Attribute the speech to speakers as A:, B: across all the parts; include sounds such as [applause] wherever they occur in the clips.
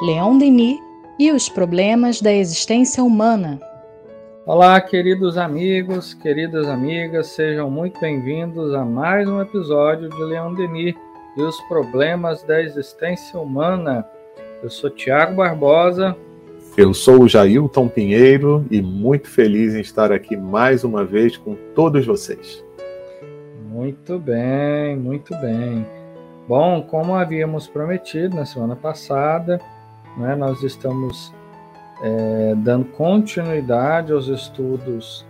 A: Leon Denis e os problemas da existência humana.
B: Olá, queridos amigos, queridas amigas, sejam muito bem-vindos a mais um episódio de Leon Denis e os problemas da existência humana. Eu sou Tiago Barbosa.
C: Eu sou o Jailton Pinheiro e muito feliz em estar aqui mais uma vez com todos vocês.
B: Muito bem, muito bem. Bom, como havíamos prometido na semana passada, né, nós estamos é, dando continuidade aos estudos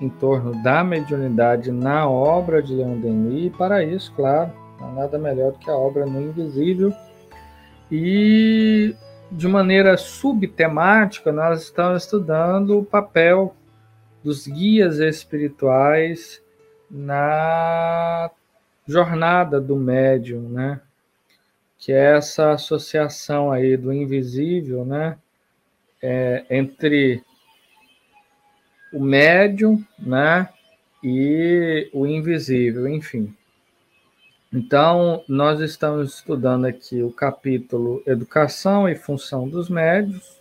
B: em torno da mediunidade na obra de Leon Denis, e para isso, claro, não há nada melhor do que a obra no invisível. E de maneira subtemática, nós estamos estudando o papel dos guias espirituais na jornada do médium, né? Que é essa associação aí do invisível, né, é, entre o médium, né, e o invisível, enfim. Então, nós estamos estudando aqui o capítulo Educação e Função dos Médios,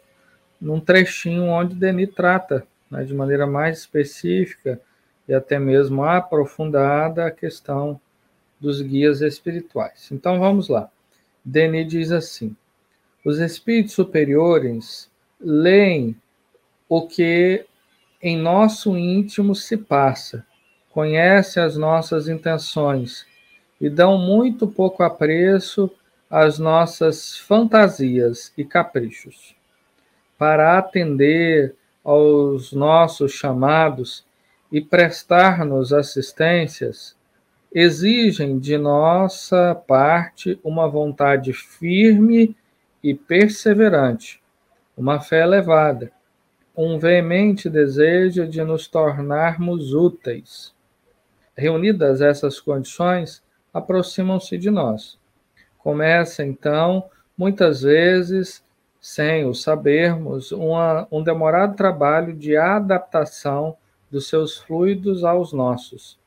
B: num trechinho onde Denis trata né, de maneira mais específica e até mesmo aprofundada a questão dos guias espirituais. Então, vamos lá. Denis diz assim: os espíritos superiores leem o que em nosso íntimo se passa, conhecem as nossas intenções e dão muito pouco apreço às nossas fantasias e caprichos. Para atender aos nossos chamados e prestar-nos assistências, exigem de nossa parte uma vontade firme e perseverante, uma fé elevada, um veemente desejo de nos tornarmos úteis. Reunidas essas condições, aproximam-se de nós. Começa, então, muitas vezes, sem o sabermos, uma, um demorado trabalho de adaptação dos seus fluidos aos nossos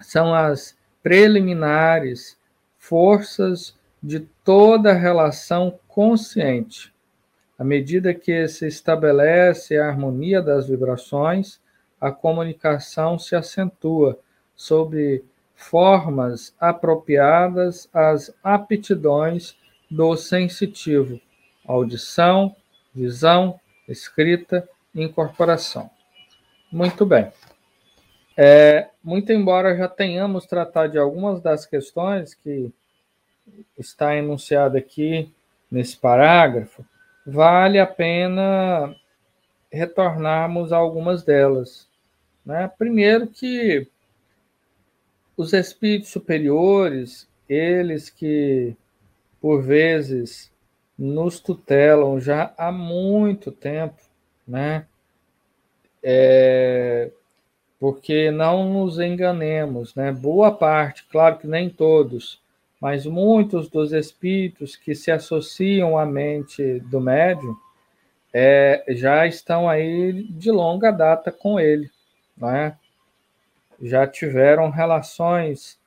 B: são as preliminares forças de toda relação consciente. À medida que se estabelece a harmonia das vibrações, a comunicação se acentua sobre formas apropriadas às aptidões do sensitivo, audição, visão, escrita, incorporação. Muito bem. É, muito embora já tenhamos tratado de algumas das questões que está enunciada aqui nesse parágrafo, vale a pena retornarmos a algumas delas. Né? Primeiro que os espíritos superiores, eles que por vezes nos tutelam já há muito tempo, né? É, porque não nos enganemos, né? Boa parte, claro que nem todos, mas muitos dos espíritos que se associam à mente do médium é, já estão aí de longa data com ele, né? Já tiveram relações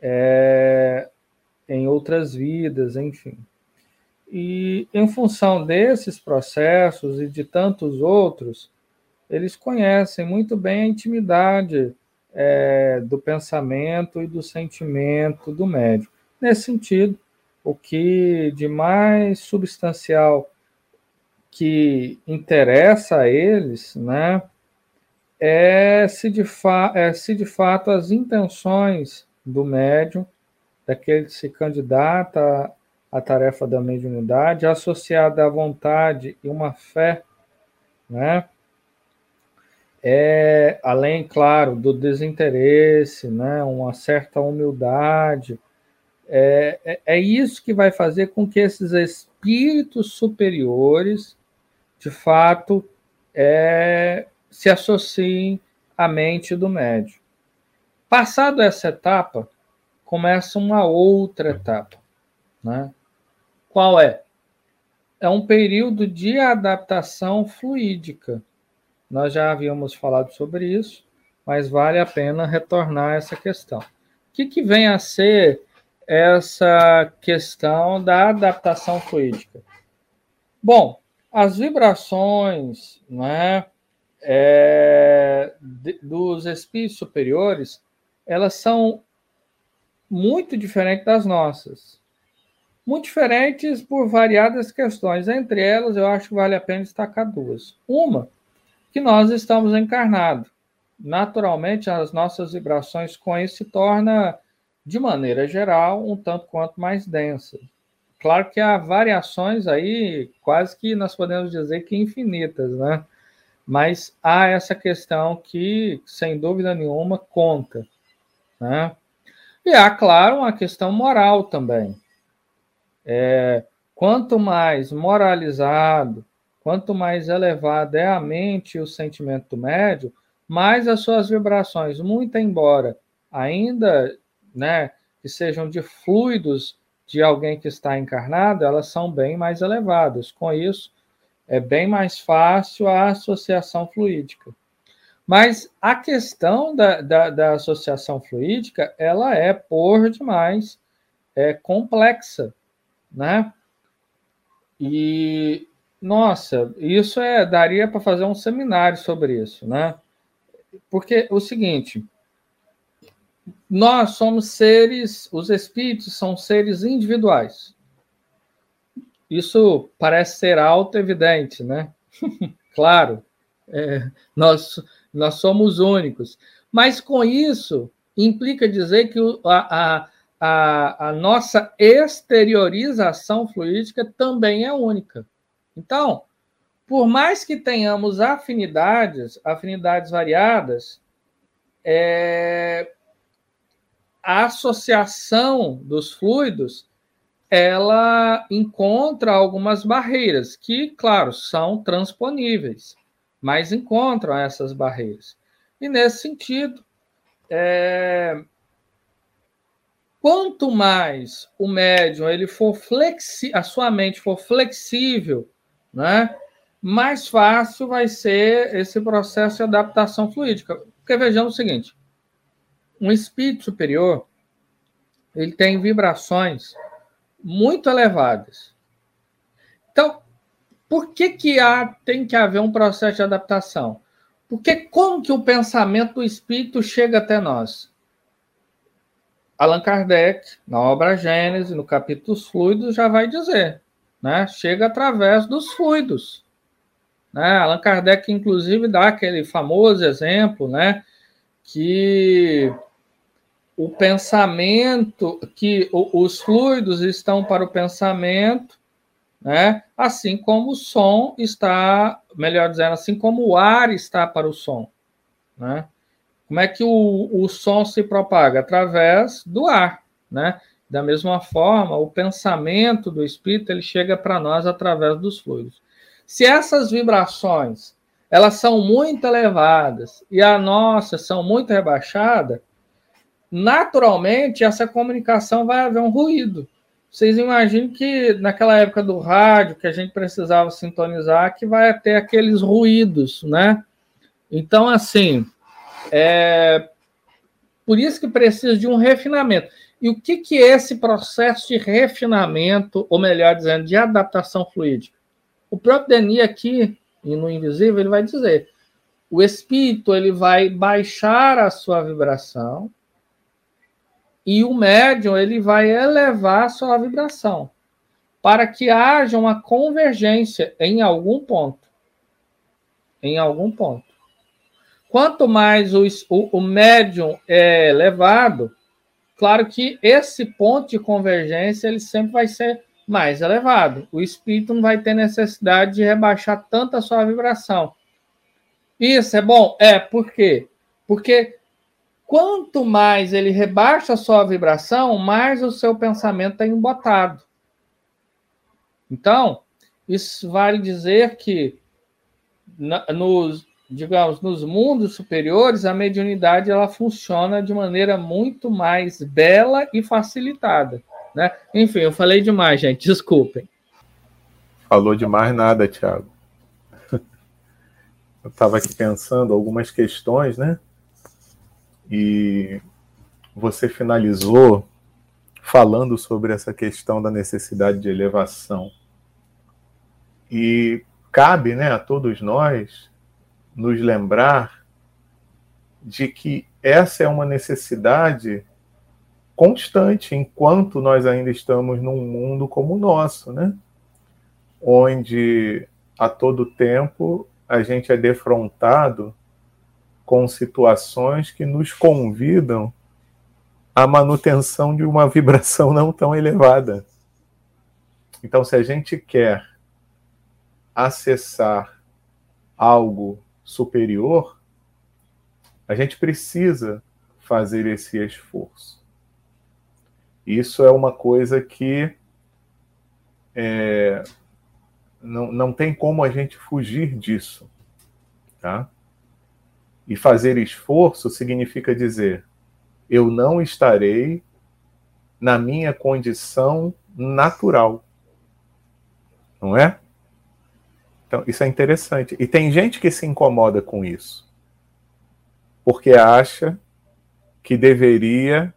B: é, em outras vidas, enfim. E em função desses processos e de tantos outros, eles conhecem muito bem a intimidade é, do pensamento e do sentimento do médico. Nesse sentido, o que de mais substancial que interessa a eles, né, é se de, é se de fato as intenções do médium, daquele que se candidata à tarefa da mediunidade, associada à vontade e uma fé, né, é, além, claro, do desinteresse, né, uma certa humildade, é, é, é, isso que vai fazer com que esses espíritos superiores, de fato, é, se associem à mente do médium. Passado essa etapa, começa uma outra etapa. Né? Qual é? É um período de adaptação fluídica nós já havíamos falado sobre isso, mas vale a pena retornar a essa questão. O que, que vem a ser essa questão da adaptação fluídica? Bom, as vibrações né, é, de, dos espíritos superiores, elas são muito diferentes das nossas. Muito diferentes por variadas questões. Entre elas, eu acho que vale a pena destacar duas. Uma, que nós estamos encarnados. Naturalmente, as nossas vibrações com isso se torna, de maneira geral, um tanto quanto mais densa. Claro que há variações aí, quase que nós podemos dizer que infinitas, né? Mas há essa questão que, sem dúvida nenhuma, conta, né? E há, claro, uma questão moral também. É, quanto mais moralizado, quanto mais elevado é a mente e o sentimento do médio, mais as suas vibrações, muito embora ainda né, que sejam de fluidos de alguém que está encarnado, elas são bem mais elevadas. Com isso, é bem mais fácil a associação fluídica. Mas a questão da, da, da associação fluídica, ela é, por demais, é complexa, né? E, nossa, isso é daria para fazer um seminário sobre isso, né? Porque o seguinte, nós somos seres, os espíritos são seres individuais. Isso parece ser auto-evidente, né? [laughs] claro, é, nós, nós somos únicos. Mas com isso, implica dizer que a, a, a nossa exteriorização fluídica também é única. Então, por mais que tenhamos afinidades, afinidades variadas, é, a associação dos fluidos ela encontra algumas barreiras que, claro, são transponíveis, mas encontram essas barreiras. E nesse sentido, é, quanto mais o médium ele for flexi a sua mente for flexível, né, mais fácil vai ser esse processo de adaptação fluídica. Porque vejamos o seguinte: um espírito superior ele tem vibrações muito elevadas. Então, por que, que há, tem que haver um processo de adaptação? Porque como que o pensamento do espírito chega até nós? Allan Kardec, na obra Gênesis, no capítulo dos fluidos, já vai dizer, né? Chega através dos fluidos. Né? Allan Kardec, inclusive, dá aquele famoso exemplo, né? Que o pensamento, que os fluidos estão para o pensamento, né? Assim como o som está, melhor dizendo, assim como o ar está para o som, né? Como é que o, o som se propaga? Através do ar, né? Da mesma forma, o pensamento do espírito ele chega para nós através dos fluidos. Se essas vibrações elas são muito elevadas e a nossa são muito rebaixadas, naturalmente essa comunicação vai haver um ruído. Vocês imaginam que naquela época do rádio que a gente precisava sintonizar, que vai ter aqueles ruídos, né? Então, assim, é por isso que precisa de um refinamento. E o que, que é esse processo de refinamento, ou melhor dizendo, de adaptação fluídica? O próprio Denis aqui, no Invisível, ele vai dizer, o espírito ele vai baixar a sua vibração, e o médium ele vai elevar a sua vibração para que haja uma convergência em algum ponto. Em algum ponto. Quanto mais o, o, o médium é elevado, claro que esse ponto de convergência ele sempre vai ser mais elevado. O espírito não vai ter necessidade de rebaixar tanto a sua vibração. Isso é bom? É, por quê? Porque quanto mais ele rebaixa a sua vibração, mais o seu pensamento está embotado. Então, isso vale dizer que nos, digamos, nos mundos superiores, a mediunidade ela funciona de maneira muito mais bela e facilitada. Né? Enfim, eu falei demais, gente, desculpem.
C: Falou demais nada, Tiago. [laughs] Eu estava aqui pensando algumas questões, né? E você finalizou falando sobre essa questão da necessidade de elevação. E cabe né, a todos nós nos lembrar de que essa é uma necessidade constante enquanto nós ainda estamos num mundo como o nosso, né? Onde a todo tempo a gente é defrontado com situações que nos convidam à manutenção de uma vibração não tão elevada. Então, se a gente quer acessar algo superior, a gente precisa fazer esse esforço. Isso é uma coisa que é, não, não tem como a gente fugir disso. Tá? E fazer esforço significa dizer: eu não estarei na minha condição natural. Não é? Então, isso é interessante. E tem gente que se incomoda com isso. Porque acha que deveria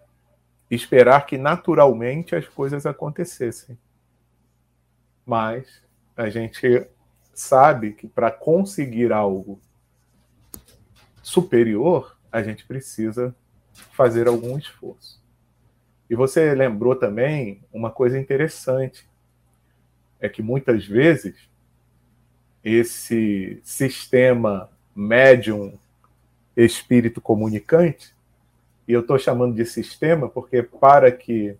C: esperar que naturalmente as coisas acontecessem. Mas a gente sabe que para conseguir algo superior, a gente precisa fazer algum esforço. E você lembrou também uma coisa interessante: é que muitas vezes esse sistema médium espírito comunicante, e eu estou chamando de sistema porque para que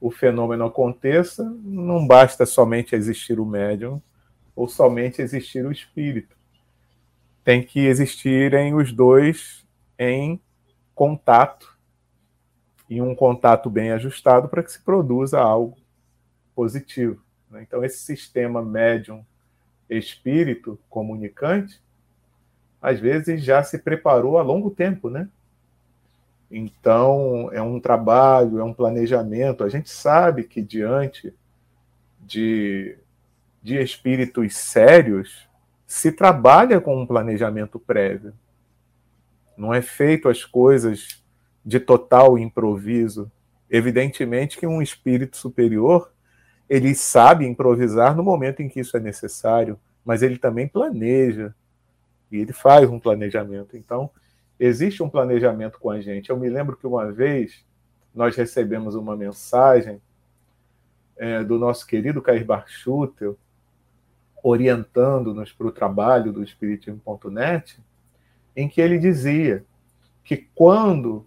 C: o fenômeno aconteça, não basta somente existir o médium ou somente existir o espírito. Tem que existirem os dois em contato e um contato bem ajustado para que se produza algo positivo. Né? Então, esse sistema médium espírito comunicante, às vezes já se preparou há longo tempo, né? Então, é um trabalho, é um planejamento. A gente sabe que diante de, de espíritos sérios, se trabalha com um planejamento prévio. Não é feito as coisas de total improviso. Evidentemente que um espírito superior, ele sabe improvisar no momento em que isso é necessário, mas ele também planeja. E ele faz um planejamento. Então, existe um planejamento com a gente. Eu me lembro que uma vez nós recebemos uma mensagem é, do nosso querido Cair Barchutel, orientando-nos para o trabalho do Espiritismo.net, em que ele dizia que quando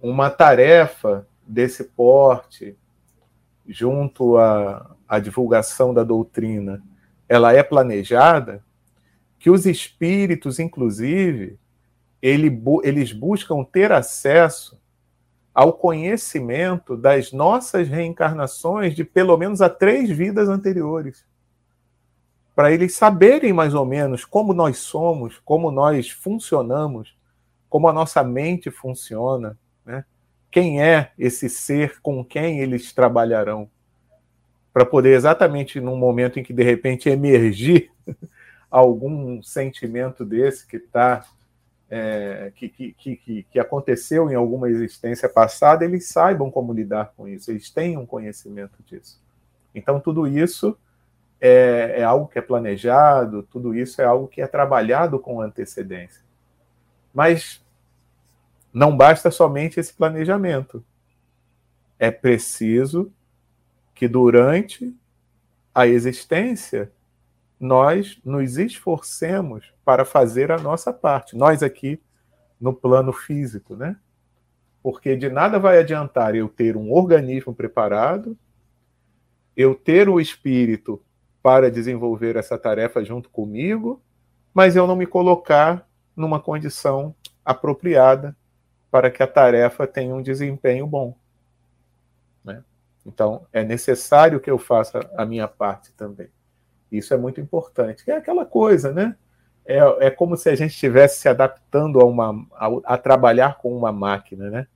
C: uma tarefa desse porte, junto à, à divulgação da doutrina, ela é planejada, que os espíritos, inclusive, ele, eles buscam ter acesso ao conhecimento das nossas reencarnações de pelo menos a três vidas anteriores. Para eles saberem mais ou menos como nós somos, como nós funcionamos, como a nossa mente funciona, né? Quem é esse ser com quem eles trabalharão. Para poder, exatamente num momento em que de repente emergir [laughs] algum sentimento desse que está é, que, que, que, que, aconteceu em alguma existência passada, eles saibam como lidar com isso, eles tenham conhecimento disso. Então, tudo isso é, é, algo que é planejado, tudo isso é algo que é trabalhado com antecedência. Mas não basta somente esse planejamento. É preciso que durante a existência nós nos esforcemos para fazer a nossa parte. Nós aqui no plano físico, né? Porque de nada vai adiantar eu ter um organismo preparado, eu ter o espírito para desenvolver essa tarefa junto comigo, mas eu não me colocar numa condição apropriada para que a tarefa tenha um desempenho bom. Né? Então, é necessário que eu faça a minha parte também. Isso é muito importante. É aquela coisa, né? É, é como se a gente estivesse se adaptando a, uma, a, a, trabalhar com uma máquina, né?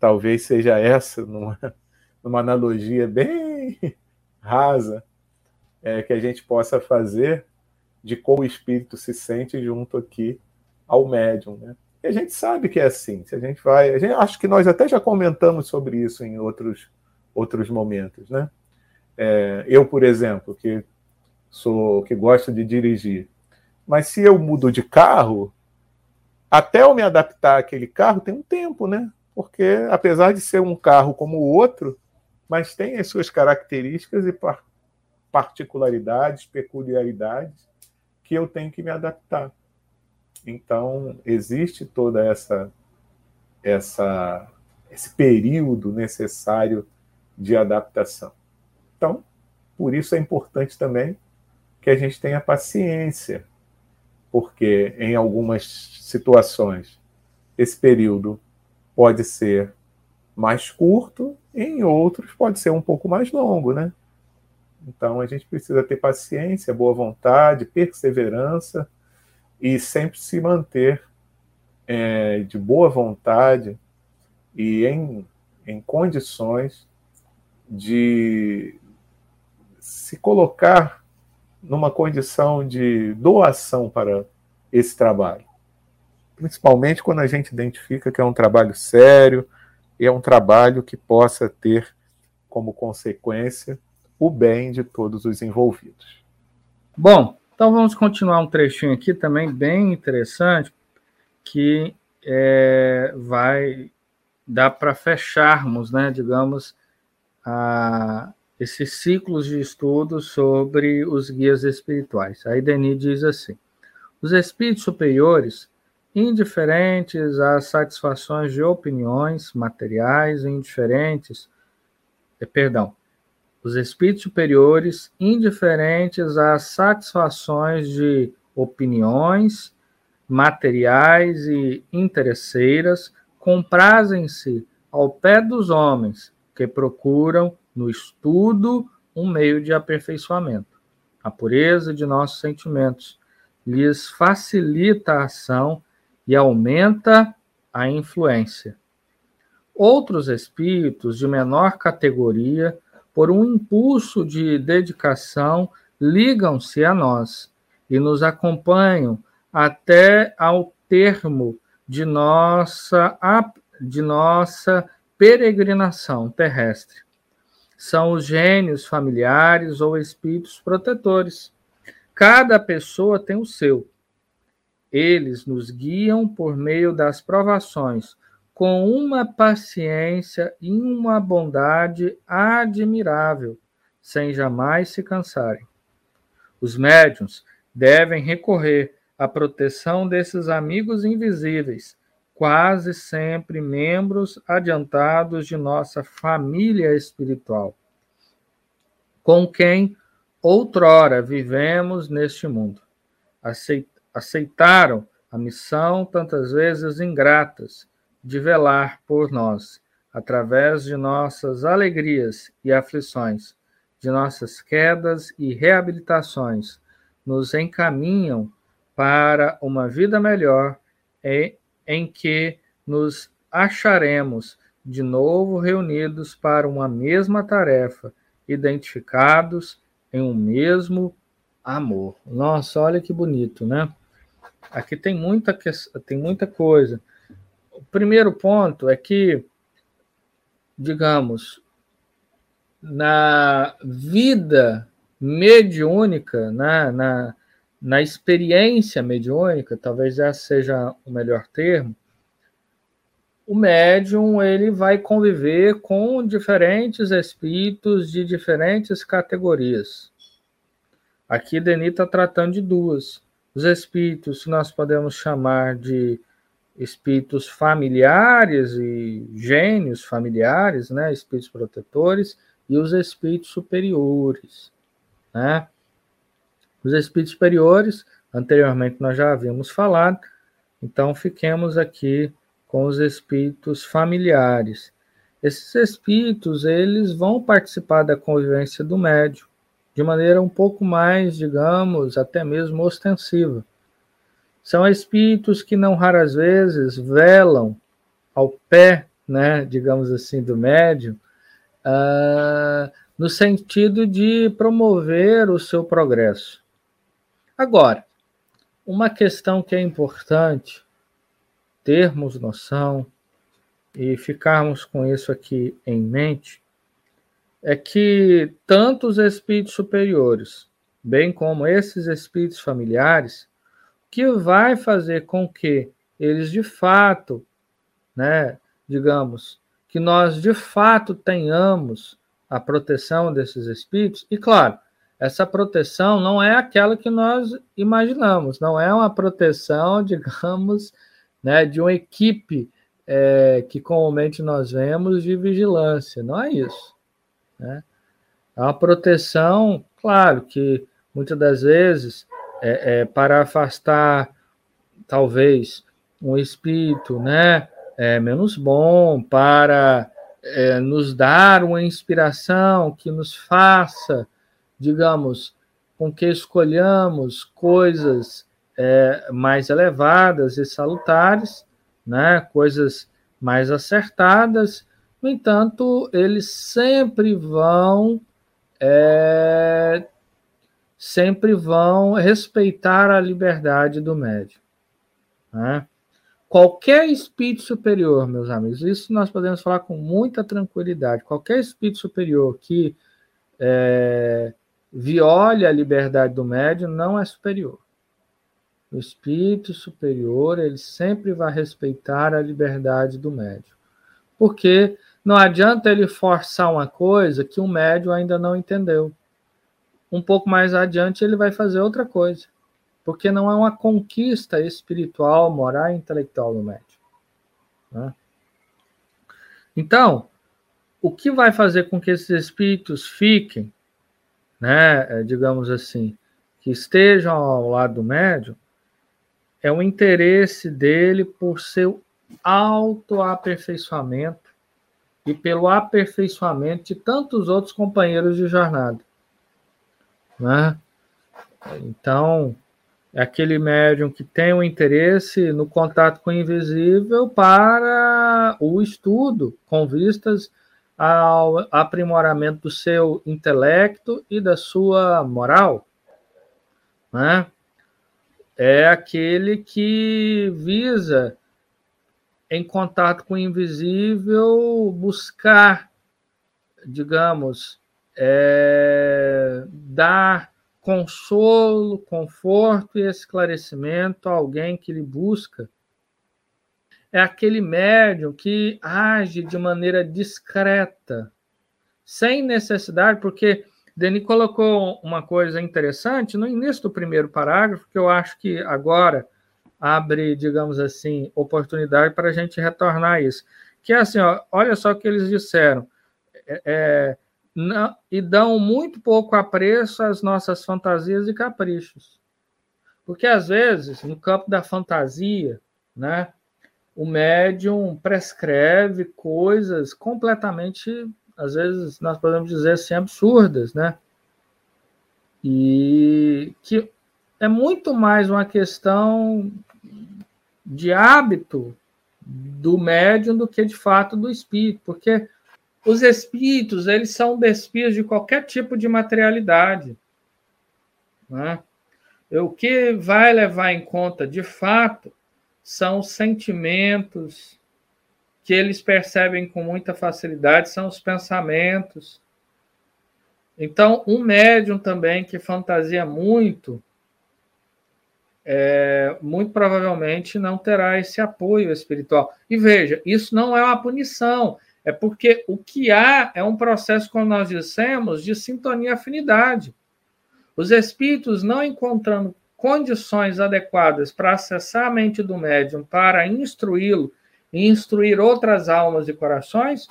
C: Talvez seja essa, numa, [laughs] numa analogia bem [laughs] rasa, é, que a gente possa fazer de como o espírito se sente junto aqui ao médium, né? E a gente sabe que é assim. Se a gente vai, a gente, acho que nós até já comentamos sobre isso em outros outros momentos, né? É, eu, por exemplo, que sou que gosto de dirigir, mas se eu mudo de carro, até eu me adaptar àquele carro tem um tempo, né? Porque apesar de ser um carro como o outro, mas tem as suas características e particularidades, peculiaridades que eu tenho que me adaptar. Então, existe toda essa essa esse período necessário de adaptação. Então, por isso é importante também que a gente tenha paciência, porque em algumas situações esse período pode ser mais curto, em outros pode ser um pouco mais longo, né? Então a gente precisa ter paciência, boa vontade, perseverança e sempre se manter é, de boa vontade e em, em condições de se colocar numa condição de doação para esse trabalho. Principalmente quando a gente identifica que é um trabalho sério e é um trabalho que possa ter como consequência o bem de todos os envolvidos.
B: Bom, então vamos continuar um trechinho aqui também bem interessante que é, vai dar para fecharmos, né, digamos, a, esses ciclos de estudo sobre os guias espirituais. Aí Denis diz assim: os espíritos superiores, indiferentes às satisfações de opiniões materiais, indiferentes, eh, perdão, os espíritos superiores, indiferentes às satisfações de opiniões materiais e interesseiras, comprazem-se ao pé dos homens que procuram no estudo um meio de aperfeiçoamento. A pureza de nossos sentimentos lhes facilita a ação e aumenta a influência. Outros espíritos de menor categoria por um impulso de dedicação, ligam-se a nós e nos acompanham até ao termo de nossa, de nossa peregrinação terrestre. São os gênios familiares ou espíritos protetores. Cada pessoa tem o seu. Eles nos guiam por meio das provações, com uma paciência e uma bondade admirável, sem jamais se cansarem. Os médiuns devem recorrer à proteção desses amigos invisíveis, quase sempre membros adiantados de nossa família espiritual, com quem outrora vivemos neste mundo. Aceitaram a missão tantas vezes ingratas de velar por nós, através de nossas alegrias e aflições, de nossas quedas e reabilitações, nos encaminham para uma vida melhor em, em que nos acharemos de novo reunidos para uma mesma tarefa, identificados em um mesmo amor. Nossa, olha que bonito, né? Aqui tem muita, tem muita coisa primeiro ponto é que, digamos, na vida mediúnica, na, na, na experiência mediúnica, talvez esse seja o melhor termo, o médium ele vai conviver com diferentes espíritos de diferentes categorias. Aqui Denis está tratando de duas. Os espíritos que nós podemos chamar de espíritos familiares e gênios familiares, né, espíritos protetores, e os espíritos superiores, né? Os espíritos superiores, anteriormente nós já havíamos falado, então fiquemos aqui com os espíritos familiares. Esses espíritos, eles vão participar da convivência do médium de maneira um pouco mais, digamos, até mesmo ostensiva. São espíritos que não raras vezes velam ao pé, né, digamos assim, do médium, uh, no sentido de promover o seu progresso. Agora, uma questão que é importante termos noção e ficarmos com isso aqui em mente é que tanto os espíritos superiores, bem como esses espíritos familiares, que vai fazer com que eles de fato, né, digamos, que nós de fato tenhamos a proteção desses espíritos, e claro, essa proteção não é aquela que nós imaginamos, não é uma proteção, [laughs] digamos, né, de uma equipe é, que comumente nós vemos de vigilância, não é isso. Né? É uma proteção, claro, que muitas das vezes é, é para afastar, talvez, um espírito né, é, menos bom, para é, nos dar uma inspiração que nos faça digamos, com que escolhamos coisas é, mais elevadas e salutares, né, coisas mais acertadas, no entanto, eles sempre vão é, sempre vão respeitar a liberdade do médium. Né? Qualquer espírito superior, meus amigos, isso nós podemos falar com muita tranquilidade. Qualquer espírito superior que é, viole a liberdade do médium não é superior. O espírito superior, ele sempre vai respeitar a liberdade do médium. Porque não adianta ele forçar uma coisa que o médium ainda não entendeu. Um pouco mais adiante ele vai fazer outra coisa. Porque não é uma conquista espiritual, moral e intelectual do médium. Né? Então, o que vai fazer com que esses espíritos fiquem né, é, digamos assim, que estejam ao lado do médium, é o interesse dele por seu autoaperfeiçoamento e pelo aperfeiçoamento de tantos outros companheiros de jornada. Né? Então, é aquele médium que tem o um interesse no contato com o invisível para o estudo, com vistas ao aprimoramento do seu intelecto e da sua moral. Né? É aquele que visa, em contato com o invisível, buscar, digamos, é, dar consolo, conforto e esclarecimento a alguém que lhe busca é aquele médium que age de maneira discreta, sem necessidade, porque Denis colocou uma coisa interessante no início do primeiro parágrafo, que eu acho que agora abre, digamos assim, oportunidade para a gente retornar a isso. Que é assim, ó, olha só o que eles disseram. É, é, não, e dão muito pouco apreço às nossas fantasias e caprichos. Porque, às vezes, no campo da fantasia, né, o médium prescreve coisas completamente, às vezes, nós podemos dizer assim, absurdas, né? E que é muito mais uma questão de hábito do médium do que de fato do espírito, porque os espíritos eles são despidos de qualquer tipo de materialidade, né? O que vai levar em conta de fato são sentimentos que eles percebem com muita facilidade, são os pensamentos. Então, um médium também que fantasia muito, é, muito provavelmente não terá esse apoio espiritual. E veja, isso não é uma punição, é porque o que há é um processo, como nós dissemos, de sintonia e afinidade. Os espíritos não encontrando condições adequadas para acessar a mente do médium, para instruí-lo e instruir outras almas e corações,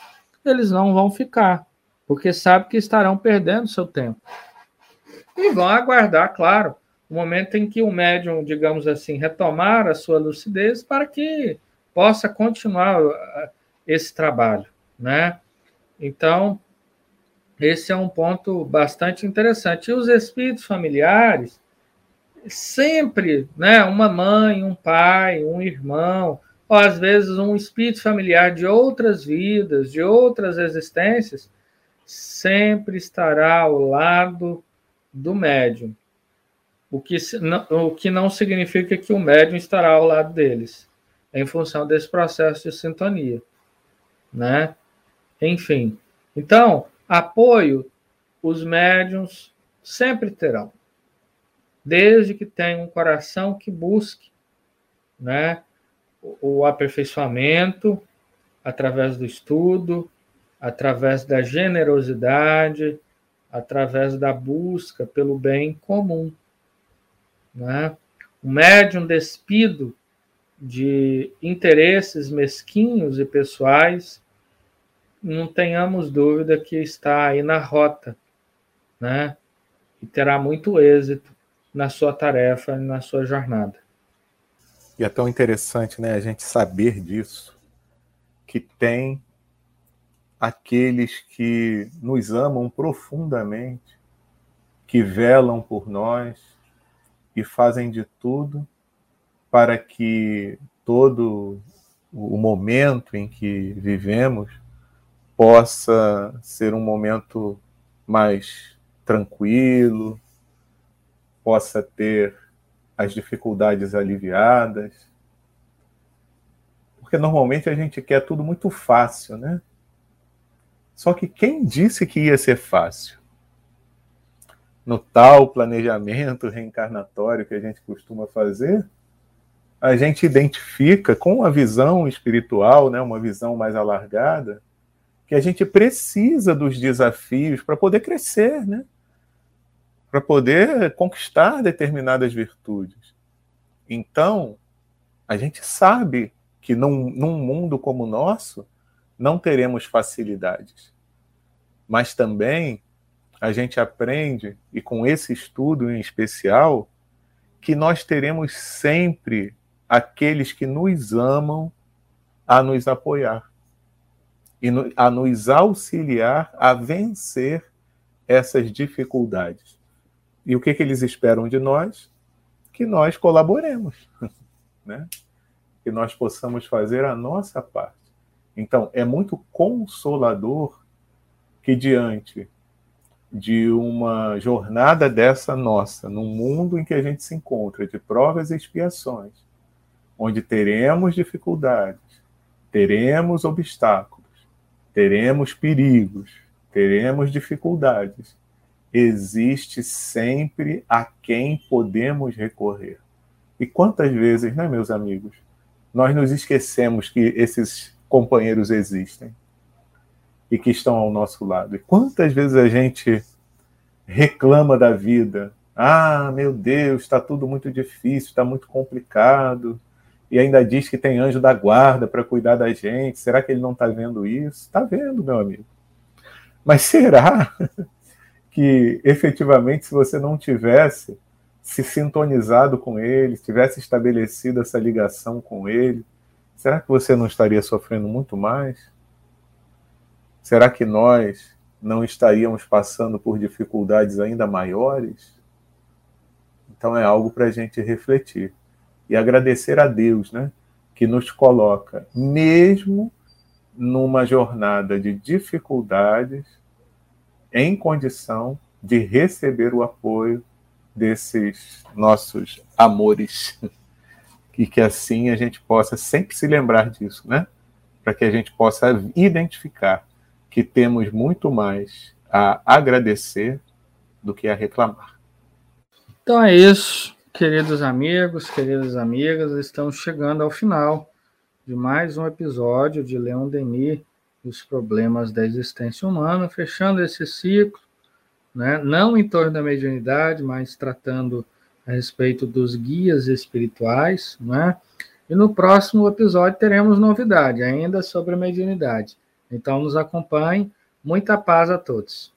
B: eles não vão ficar, porque sabem que estarão perdendo seu tempo. E vão aguardar, claro, o momento em que o médium, digamos assim, retomar a sua lucidez para que possa continuar uh, esse trabalho, né? Então, esse é um ponto bastante interessante. E os espíritos familiares, sempre, né, uma mãe, um pai, um irmão, ou às vezes um espírito familiar de outras vidas, de outras existências, sempre estará ao lado do médium. O que, não, o que não significa que o médium estará ao lado deles, em função desse processo de sintonia, né? Enfim, então, Apoio, os médiums sempre terão, desde que tenham um coração que busque né, o aperfeiçoamento através do estudo, através da generosidade, através da busca pelo bem comum. Né? O médium despido de interesses mesquinhos e pessoais, não tenhamos dúvida que está aí na rota, né? E terá muito êxito na sua tarefa na sua jornada.
C: E é tão interessante, né, a gente saber disso, que tem aqueles que nos amam profundamente, que velam por nós e fazem de tudo para que todo o momento em que vivemos possa ser um momento mais tranquilo, possa ter as dificuldades aliviadas. Porque normalmente a gente quer tudo muito fácil, né? Só que quem disse que ia ser fácil? No tal planejamento reencarnatório que a gente costuma fazer, a gente identifica com a visão espiritual, né, uma visão mais alargada, que a gente precisa dos desafios para poder crescer, né? Para poder conquistar determinadas virtudes. Então, a gente sabe que num, num mundo como o nosso, não teremos facilidades. Mas também a gente aprende, e com esse estudo em especial, que nós teremos sempre aqueles que nos amam a nos apoiar e a nos auxiliar a vencer essas dificuldades. E o que, que eles esperam de nós? Que nós colaboremos, [laughs] né? que nós possamos fazer a nossa parte. Então, é muito consolador que, diante de uma jornada dessa nossa, num mundo em que a gente se encontra de provas e expiações, onde teremos dificuldades, teremos obstáculos, teremos perigos, teremos dificuldades, existe sempre a quem podemos recorrer. E quantas vezes, né, meus amigos, nós nos esquecemos que esses companheiros existem e que estão ao nosso lado. E quantas vezes a gente reclama da vida? Ah, meu Deus, está tudo muito difícil, está muito complicado. E ainda diz que tem anjo da guarda para cuidar da gente. Será que ele não está vendo isso? Está vendo, meu amigo. Mas será [laughs] que efetivamente, se você não tivesse se sintonizado com ele, tivesse estabelecido essa ligação com ele, será que você não estaria sofrendo muito mais? Será que nós não estaríamos passando por dificuldades ainda maiores? Então é algo para a gente refletir e agradecer a Deus, né, que nos coloca, mesmo numa jornada de dificuldades, em condição de receber o apoio desses nossos amores. [laughs] E que assim a gente possa sempre se lembrar disso, né? Para que a gente possa identificar que temos muito mais a agradecer do que a reclamar.
B: Então é isso, queridos amigos, queridas amigas, estamos chegando ao final de mais um episódio de Leon Denis e os problemas da existência humana, fechando esse ciclo né? não em torno da mediunidade, mas tratando a respeito dos guias espirituais. Né? E no próximo episódio teremos novidade ainda sobre a mediunidade. Então nos acompanhe. Muita paz a todos.